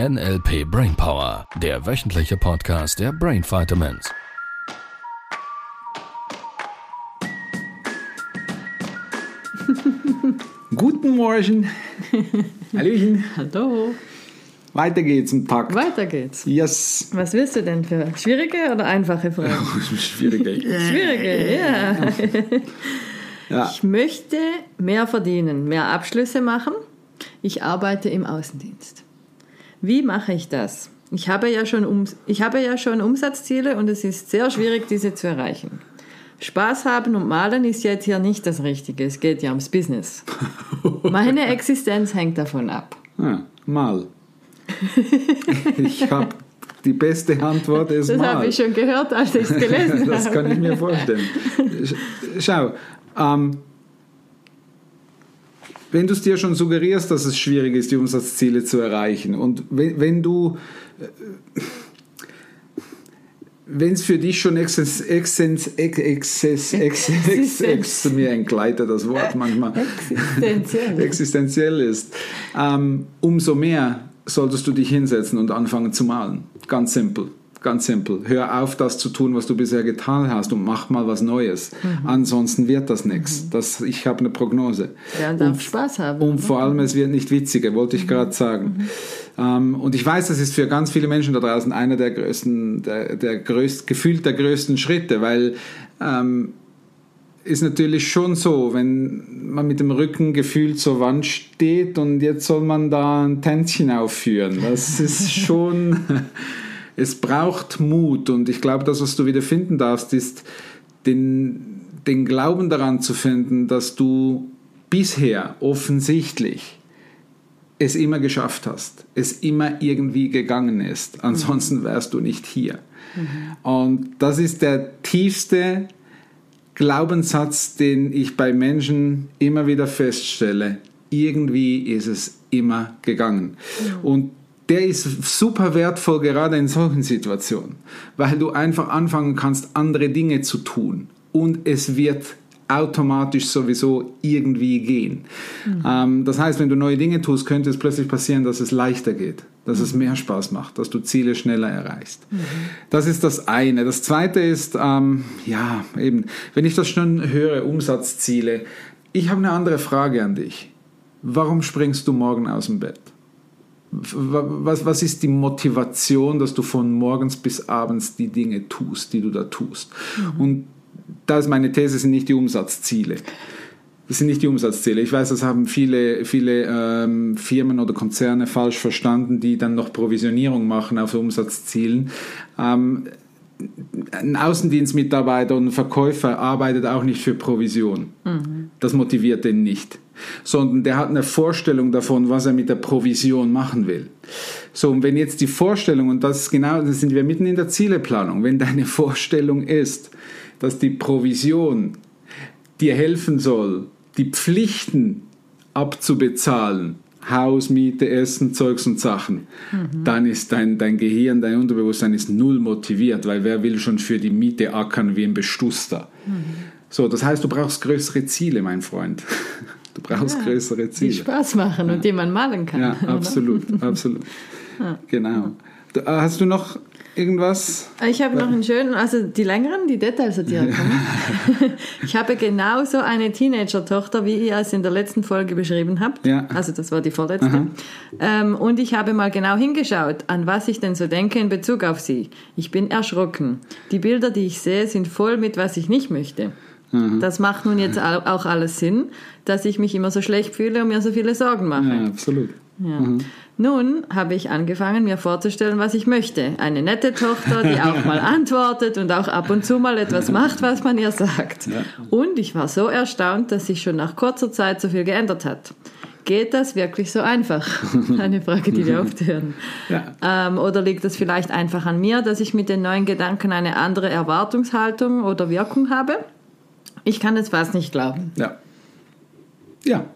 NLP Brainpower, der wöchentliche Podcast der Brain Vitamins. Guten Morgen. Hallöchen. Hallo. Weiter geht's im Takt. Weiter geht's. Yes. Was willst du denn für schwierige oder einfache Fragen? Schwierige. Schwierige, ja. Ja. Ich möchte mehr verdienen, mehr Abschlüsse machen. Ich arbeite im Außendienst. Wie mache ich das? Ich habe ja schon, um, ich habe ja schon Umsatzziele und es ist sehr schwierig, diese zu erreichen. Spaß haben und malen ist jetzt hier nicht das Richtige. Es geht ja ums Business. Meine Existenz hängt davon ab. Ah, mal. Ich habe die beste Antwort ist Das mal. habe ich schon gehört, als ich es gelesen das habe. kann ich mir vorstellen. Sch- Schau, ähm, wenn du es dir schon suggerierst, dass es schwierig ist, die Umsatzziele zu erreichen und wenn, wenn du wenn es für dich schon exzess, exzess, ex, exzess, ex, ex, ex, mir entgleitet das Wort manchmal Existenziell. existenziell ist, ähm, umso mehr solltest du dich hinsetzen und anfangen zu malen. Ganz simpel. Ganz simpel. Hör auf, das zu tun, was du bisher getan hast und mach mal was Neues. Ansonsten wird das nichts. Das, ich habe eine Prognose. Ja, und darf Spaß haben. Und vor allem, es wird nicht witziger, wollte ich gerade sagen. Ähm, und ich weiß, das ist für ganz viele Menschen da draußen einer der größten, der, der größt, gefühlt der größten Schritte, weil ähm, ist natürlich schon so, wenn man mit dem Rücken gefühlt zur Wand steht und jetzt soll man da ein Tänzchen aufführen. Das ist schon, es braucht Mut und ich glaube, das, was du wieder finden darfst, ist den, den Glauben daran zu finden, dass du bisher offensichtlich es immer geschafft hast, es immer irgendwie gegangen ist. Ansonsten wärst du nicht hier. Und das ist der tiefste Glaubenssatz, den ich bei Menschen immer wieder feststelle. Irgendwie ist es immer gegangen. Und der ist super wertvoll, gerade in solchen Situationen, weil du einfach anfangen kannst, andere Dinge zu tun. Und es wird automatisch sowieso irgendwie gehen. Ähm, das heißt, wenn du neue Dinge tust, könnte es plötzlich passieren, dass es leichter geht, dass es mehr Spaß macht, dass du Ziele schneller erreichst. Das ist das eine. Das zweite ist, ähm, ja, eben, wenn ich das schon höre, Umsatzziele, ich habe eine andere Frage an dich. Warum springst du morgen aus dem Bett? Was, was ist die Motivation, dass du von morgens bis abends die Dinge tust, die du da tust? Und da ist meine These, sind nicht die Umsatzziele. Das sind nicht die Umsatzziele. Ich weiß, das haben viele, viele ähm, Firmen oder Konzerne falsch verstanden, die dann noch Provisionierung machen auf Umsatzzielen. Ähm, ein Außendienstmitarbeiter und ein Verkäufer arbeitet auch nicht für Provision. Das motiviert den nicht. Sondern der hat eine Vorstellung davon, was er mit der Provision machen will. So, und wenn jetzt die Vorstellung, und das ist genau, das sind wir mitten in der Zieleplanung, wenn deine Vorstellung ist, dass die Provision dir helfen soll, die Pflichten abzubezahlen, Haus, Miete, Essen, Zeugs und Sachen, dann ist dein, dein Gehirn, dein Unterbewusstsein ist null motiviert, weil wer will schon für die Miete ackern wie ein Bestuster. So, das heißt, du brauchst größere Ziele, mein Freund. Du brauchst größere Die Ziele. Spaß machen und die man malen kann. Ja, oder? absolut, absolut. Genau. Du, äh, Hast du noch irgendwas? Ich habe noch einen schönen, also die längeren, die detailsortiert kommen. ich habe genauso eine Teenager-Tochter, wie ihr es in der letzten Folge beschrieben habt. Ja. Also das war die vorletzte. Ähm, und ich habe mal genau hingeschaut, an was ich denn so denke in Bezug auf sie. Ich bin erschrocken. Die Bilder, die ich sehe, sind voll mit, was ich nicht möchte. Das macht nun jetzt au- auch alles Sinn, dass ich mich immer so schlecht fühle und mir so viele Sorgen mache. Ja, absolut. Ja. Nun habe ich angefangen, mir vorzustellen, was ich möchte. Eine nette Tochter, die auch mal antwortet und auch ab und zu mal etwas macht, was man ihr sagt. Und ich war so erstaunt, dass sich schon nach kurzer Zeit so viel geändert hat. Geht das wirklich so einfach? Eine Frage, die wir oft hören. Ja. Ähm, oder liegt es vielleicht einfach an mir, dass ich mit den neuen Gedanken eine andere Erwartungshaltung oder Wirkung habe? Ich kann es fast nicht glauben. Ja. Ja,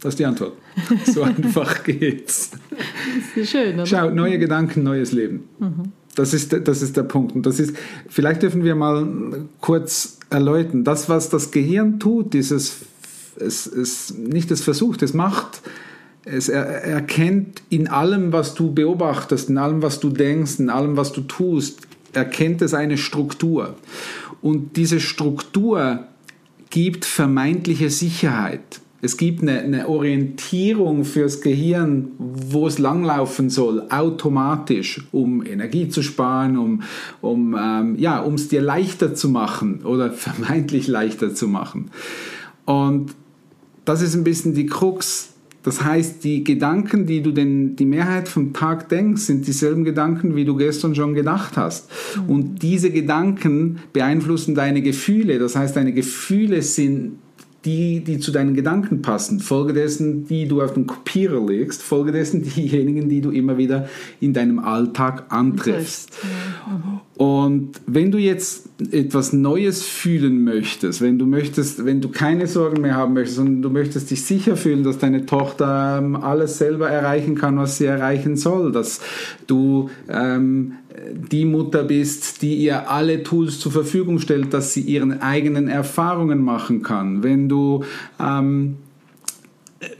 das ist die Antwort. So einfach geht's. Das ist schön, oder? Schau, neue Gedanken, neues Leben. Das, ist, der- das ist der Punkt. Und das ist, vielleicht dürfen wir mal kurz erläutern. Das, was das Gehirn tut, dieses, es, es, nicht es versucht, es macht es er, erkennt in allem, was du beobachtest, in allem, was du denkst, in allem, was du tust, erkennt es eine Struktur. Und diese Struktur gibt vermeintliche Sicherheit. Es gibt eine, eine, Orientierung fürs Gehirn, wo es langlaufen soll, automatisch, um Energie zu sparen, um um ähm, ja, um es dir leichter zu machen oder vermeintlich leichter zu machen. Und das ist ein bisschen die Krux. Das heißt, die Gedanken, die du denn die Mehrheit vom Tag denkst, sind dieselben Gedanken, wie du gestern schon gedacht hast. Mhm. Und diese Gedanken beeinflussen deine Gefühle. Das heißt, deine Gefühle sind die, die zu deinen Gedanken passen. Folgedessen, die du auf den Kopierer legst. Folgedessen diejenigen, die du immer wieder in deinem Alltag antriffst. Und wenn du jetzt etwas Neues fühlen möchtest, wenn du möchtest, wenn du keine Sorgen mehr haben möchtest, sondern du möchtest dich sicher fühlen, dass deine Tochter ähm, alles selber erreichen kann, was sie erreichen soll, dass du ähm, die Mutter bist, die ihr alle Tools zur Verfügung stellt, dass sie ihren eigenen Erfahrungen machen kann. Wenn du ähm,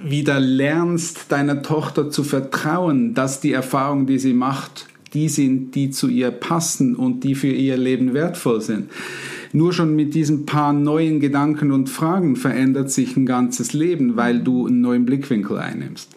wieder lernst, deiner Tochter zu vertrauen, dass die Erfahrungen, die sie macht, die sind, die zu ihr passen und die für ihr Leben wertvoll sind. Nur schon mit diesen paar neuen Gedanken und Fragen verändert sich ein ganzes Leben, weil du einen neuen Blickwinkel einnimmst.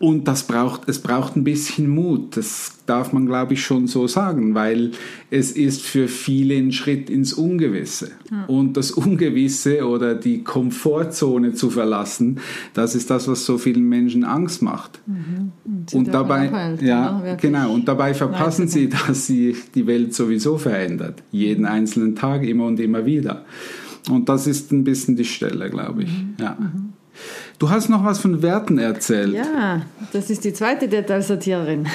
Mhm. Und das braucht, es braucht ein bisschen Mut. Das darf man, glaube ich, schon so sagen, weil es ist für viele ein Schritt ins Ungewisse. Ja. Und das Ungewisse oder die Komfortzone zu verlassen, das ist das, was so vielen Menschen Angst macht. Mhm. Und, und dabei, halt, ja, genau, und dabei verpassen sie, dass sich die Welt sowieso verändert. Jeden einzelnen Tag, immer und immer wieder. Und das ist ein bisschen die Stelle, glaube ich. Mhm. Ja. Mhm. Du hast noch was von Werten erzählt. Ja, das ist die zweite Detailsortiererin.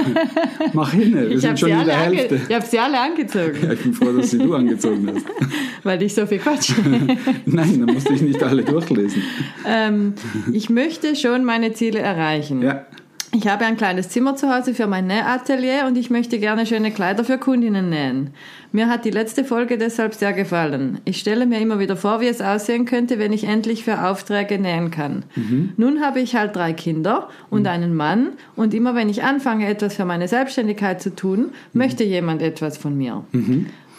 Mach hin, wir ich sind schon in der Hälfte. Ich habe sie alle angezogen. Ja, ich bin froh, dass sie du angezogen hast. Weil ich so viel Quatsch. Nein, dann musste ich nicht alle durchlesen. Ähm, ich möchte schon meine Ziele erreichen. Ja. Ich habe ein kleines Zimmer zu Hause für mein Nähatelier und ich möchte gerne schöne Kleider für Kundinnen nähen. Mir hat die letzte Folge deshalb sehr gefallen. Ich stelle mir immer wieder vor, wie es aussehen könnte, wenn ich endlich für Aufträge nähen kann. Mhm. Nun habe ich halt drei Kinder und mhm. einen Mann und immer wenn ich anfange, etwas für meine Selbstständigkeit zu tun, mhm. möchte jemand etwas von mir.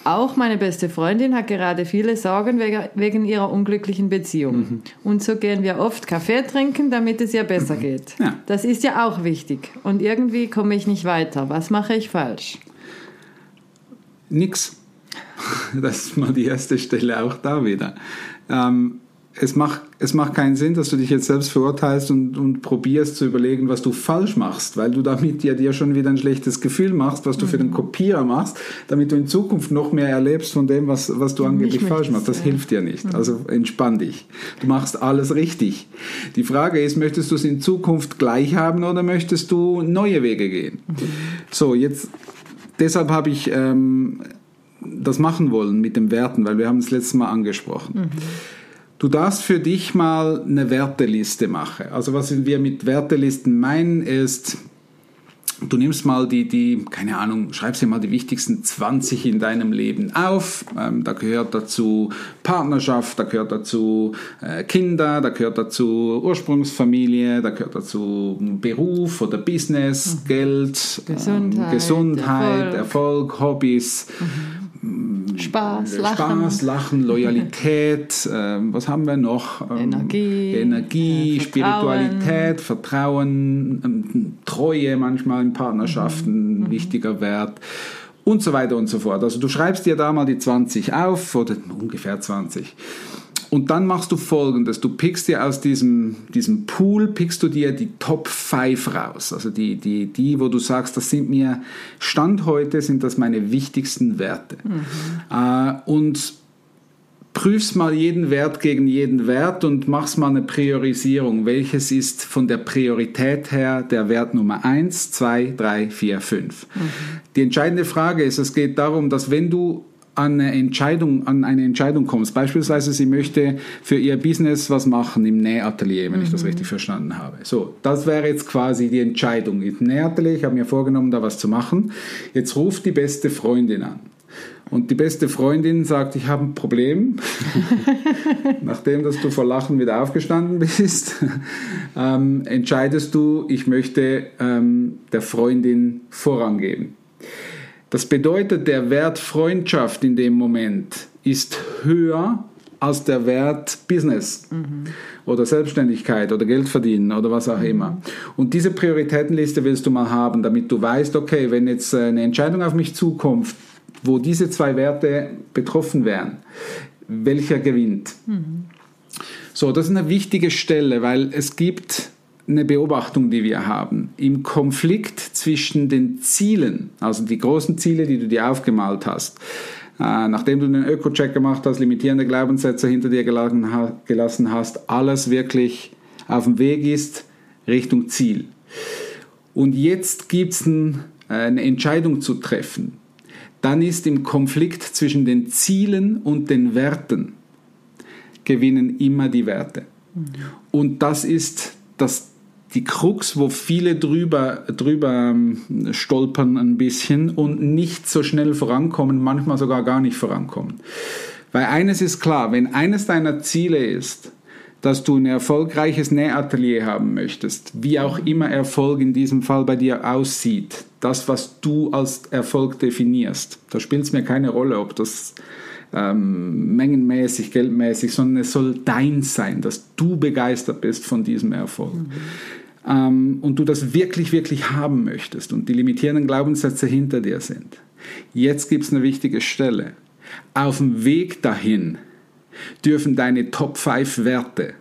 Mhm. Auch meine beste Freundin hat gerade viele Sorgen wegen ihrer unglücklichen Beziehung. Mhm. Und so gehen wir oft Kaffee trinken, damit es ihr besser geht. Ja. Das ist ja auch wichtig. Und irgendwie komme ich nicht weiter. Was mache ich falsch? Nix. Das ist mal die erste Stelle auch da wieder. Ähm, es macht, es macht keinen Sinn, dass du dich jetzt selbst verurteilst und, und probierst zu überlegen, was du falsch machst, weil du damit ja dir schon wieder ein schlechtes Gefühl machst, was du mhm. für den mhm. Kopierer machst, damit du in Zukunft noch mehr erlebst von dem, was, was du angeblich falsch machst. Das ja. hilft dir nicht. Mhm. Also entspann dich. Du machst alles richtig. Die Frage ist, möchtest du es in Zukunft gleich haben oder möchtest du neue Wege gehen? Mhm. So, jetzt, deshalb habe ich ähm, das machen wollen mit den Werten, weil wir haben es letztes Mal angesprochen. Mhm. Du darfst für dich mal eine Werteliste machen. Also was wir mit Wertelisten meinen ist, du nimmst mal die, die, keine Ahnung, schreibst dir mal die wichtigsten 20 in deinem Leben auf. Ähm, da gehört dazu Partnerschaft, da gehört dazu äh, Kinder, da gehört dazu Ursprungsfamilie, da gehört dazu Beruf oder Business, mhm. Geld, Gesundheit, ähm, Gesundheit Erfolg. Erfolg. Hobbys. Mhm Spaß, Lachen. Spaß, Lachen, Loyalität, äh, was haben wir noch? Ähm, Energie, Energie, äh, Spiritualität, Vertrauen, ähm, Treue manchmal in Partnerschaften, mhm. wichtiger Wert und so weiter und so fort. Also du schreibst dir da mal die 20 auf oder ungefähr 20 und dann machst du folgendes: Du pickst dir aus diesem, diesem Pool, pickst du dir die Top 5 raus. Also die, die, die, wo du sagst, das sind mir, Stand heute sind das meine wichtigsten Werte. Mhm. Äh, und prüfst mal jeden Wert gegen jeden Wert und machst mal eine Priorisierung. Welches ist von der Priorität her der Wert Nummer 1, 2, 3, 4, 5? Die entscheidende Frage ist, es geht darum, dass wenn du an eine Entscheidung, an eine Entscheidung kommst. Beispielsweise, sie möchte für ihr Business was machen im Nähatelier, wenn mhm. ich das mhm. richtig verstanden habe. So, das wäre jetzt quasi die Entscheidung. Im Nähatelier, ich habe mir vorgenommen, da was zu machen. Jetzt ruft die beste Freundin an und die beste Freundin sagt, ich habe ein Problem, nachdem dass du vor Lachen wieder aufgestanden bist, ähm, entscheidest du, ich möchte ähm, der Freundin vorangeben. Das bedeutet, der Wert Freundschaft in dem Moment ist höher als der Wert Business mhm. oder Selbstständigkeit oder Geld verdienen oder was auch immer. Und diese Prioritätenliste willst du mal haben, damit du weißt, okay, wenn jetzt eine Entscheidung auf mich zukommt, wo diese zwei Werte betroffen wären, welcher gewinnt. Mhm. So, das ist eine wichtige Stelle, weil es gibt eine Beobachtung, die wir haben. Im Konflikt zwischen den Zielen, also die großen Ziele, die du dir aufgemalt hast, äh, nachdem du den Öko-Check gemacht hast, limitierende Glaubenssätze hinter dir gelassen hast, alles wirklich auf dem Weg ist Richtung Ziel. Und jetzt gibt es ein, äh, eine Entscheidung zu treffen. Dann ist im Konflikt zwischen den Zielen und den Werten gewinnen immer die Werte. Mhm. Und das ist das die Krux, wo viele drüber, drüber ähm, stolpern ein bisschen und nicht so schnell vorankommen, manchmal sogar gar nicht vorankommen. Weil eines ist klar, wenn eines deiner Ziele ist, dass du ein erfolgreiches Nähatelier haben möchtest, wie auch immer Erfolg in diesem Fall bei dir aussieht, das, was du als Erfolg definierst, da spielt es mir keine Rolle, ob das ähm, mengenmäßig, geldmäßig, sondern es soll dein sein, dass du begeistert bist von diesem Erfolg. Mhm ähm, und du das wirklich, wirklich haben möchtest und die limitierenden Glaubenssätze hinter dir sind. Jetzt gibt es eine wichtige Stelle. Auf dem Weg dahin dürfen deine Top 5 Werte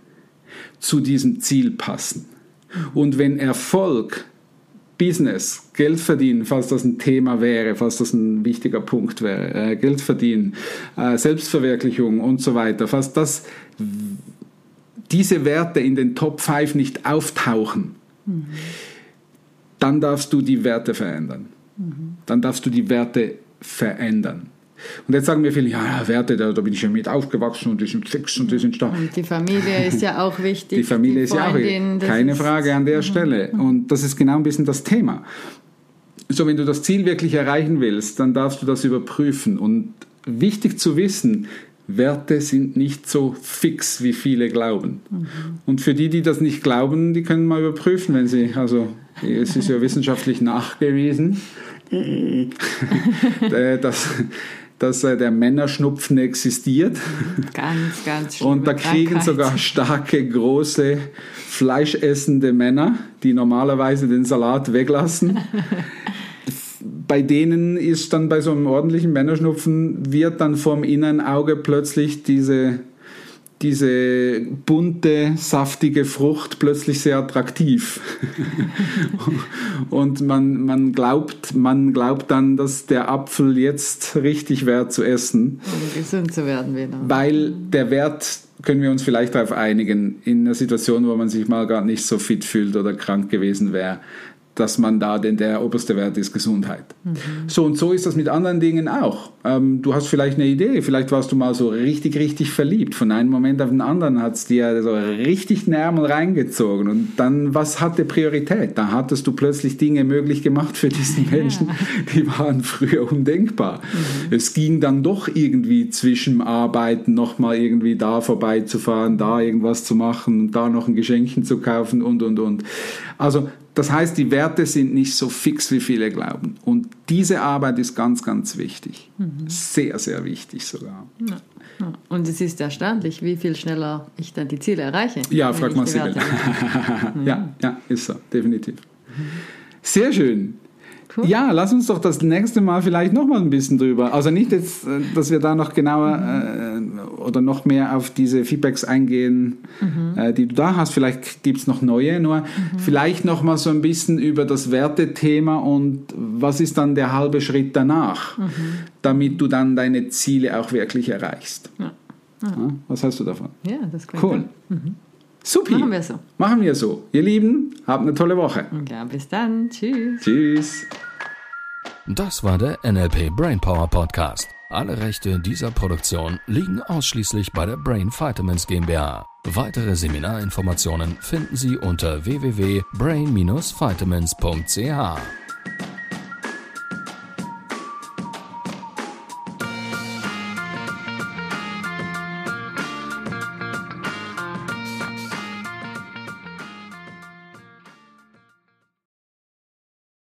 zu diesem Ziel passen. Und wenn Erfolg, Business, Geld verdienen, falls das ein Thema wäre, falls das ein wichtiger Punkt wäre, äh, Geld verdienen, äh, Selbstverwirklichung und so weiter, falls das diese Werte in den Top 5 nicht auftauchen, mhm. dann darfst du die Werte verändern. Mhm. Dann darfst du die Werte verändern. Und jetzt sagen mir viele, ja, Werte, da, da, bin ich ja mit aufgewachsen und die sind fix und die sind stark. Und die Familie ist ja auch wichtig. Die Familie die ist ja auch wichtig. Keine Frage an der mhm. Stelle. Und das ist genau ein bisschen das Thema. So, wenn du das Ziel wirklich erreichen willst, dann darfst du das überprüfen. Und wichtig zu wissen, Werte sind nicht so fix, wie viele glauben. Mhm. Und für die, die das nicht glauben, die können mal überprüfen, wenn sie, also es ist ja wissenschaftlich nachgewiesen, äh, dass, dass äh, der Männerschnupfen existiert. Ganz, ganz schlimm. Und da kriegen Krankheit. sogar starke, große, fleischessende Männer, die normalerweise den Salat weglassen. bei denen ist dann bei so einem ordentlichen Männerschnupfen, wird dann vom inneren Auge plötzlich diese, diese bunte, saftige Frucht plötzlich sehr attraktiv. und man, man, glaubt, man glaubt dann, dass der Apfel jetzt richtig wäre zu essen. Um gesund zu werden wieder. Weil der Wert können wir uns vielleicht darauf einigen, in einer Situation, wo man sich mal gar nicht so fit fühlt oder krank gewesen wäre, dass man da, denn der oberste Wert ist Gesundheit. Mhm. So und so ist das mit anderen Dingen auch. Ähm, du hast vielleicht eine Idee, vielleicht warst du mal so richtig, richtig verliebt. Von einem Moment auf den anderen hat es dir so richtig den Ärmel reingezogen. Und dann, was hatte Priorität? Da hattest du plötzlich Dinge möglich gemacht für diesen Menschen, ja. die waren früher undenkbar. Mhm. Es ging dann doch irgendwie zwischen Arbeiten nochmal irgendwie da vorbeizufahren, da irgendwas zu machen, da noch ein Geschenkchen zu kaufen und, und, und. Also das heißt, die Werte sind nicht so fix, wie viele glauben. Und diese Arbeit ist ganz, ganz wichtig. Mhm. Sehr, sehr wichtig sogar. Ja. Ja. Und es ist erstaunlich, wie viel schneller ich dann die Ziele erreiche. Ja, frag mal Sibyl. ja, ja, ist so, definitiv. Mhm. Sehr schön. Cool. Ja, lass uns doch das nächste Mal vielleicht noch mal ein bisschen drüber. Also nicht jetzt, äh, dass wir da noch genauer mhm. äh, oder noch mehr auf diese Feedbacks eingehen, mhm. äh, die du da hast. Vielleicht gibt es noch neue, nur mhm. vielleicht noch mal so ein bisschen über das Wertethema und was ist dann der halbe Schritt danach, mhm. damit du dann deine Ziele auch wirklich erreichst. Ja. Ja. was hast du davon? Ja, das klingt cool. Mhm. Supi. Machen wir so. Machen wir so. Ihr Lieben, habt eine tolle Woche. Ja, bis dann. Tschüss. Tschüss. Das war der NLP Brainpower Podcast. Alle Rechte dieser Produktion liegen ausschließlich bei der Brain Vitamins GmbH. Weitere Seminarinformationen finden Sie unter www.brain-vitamins.ch.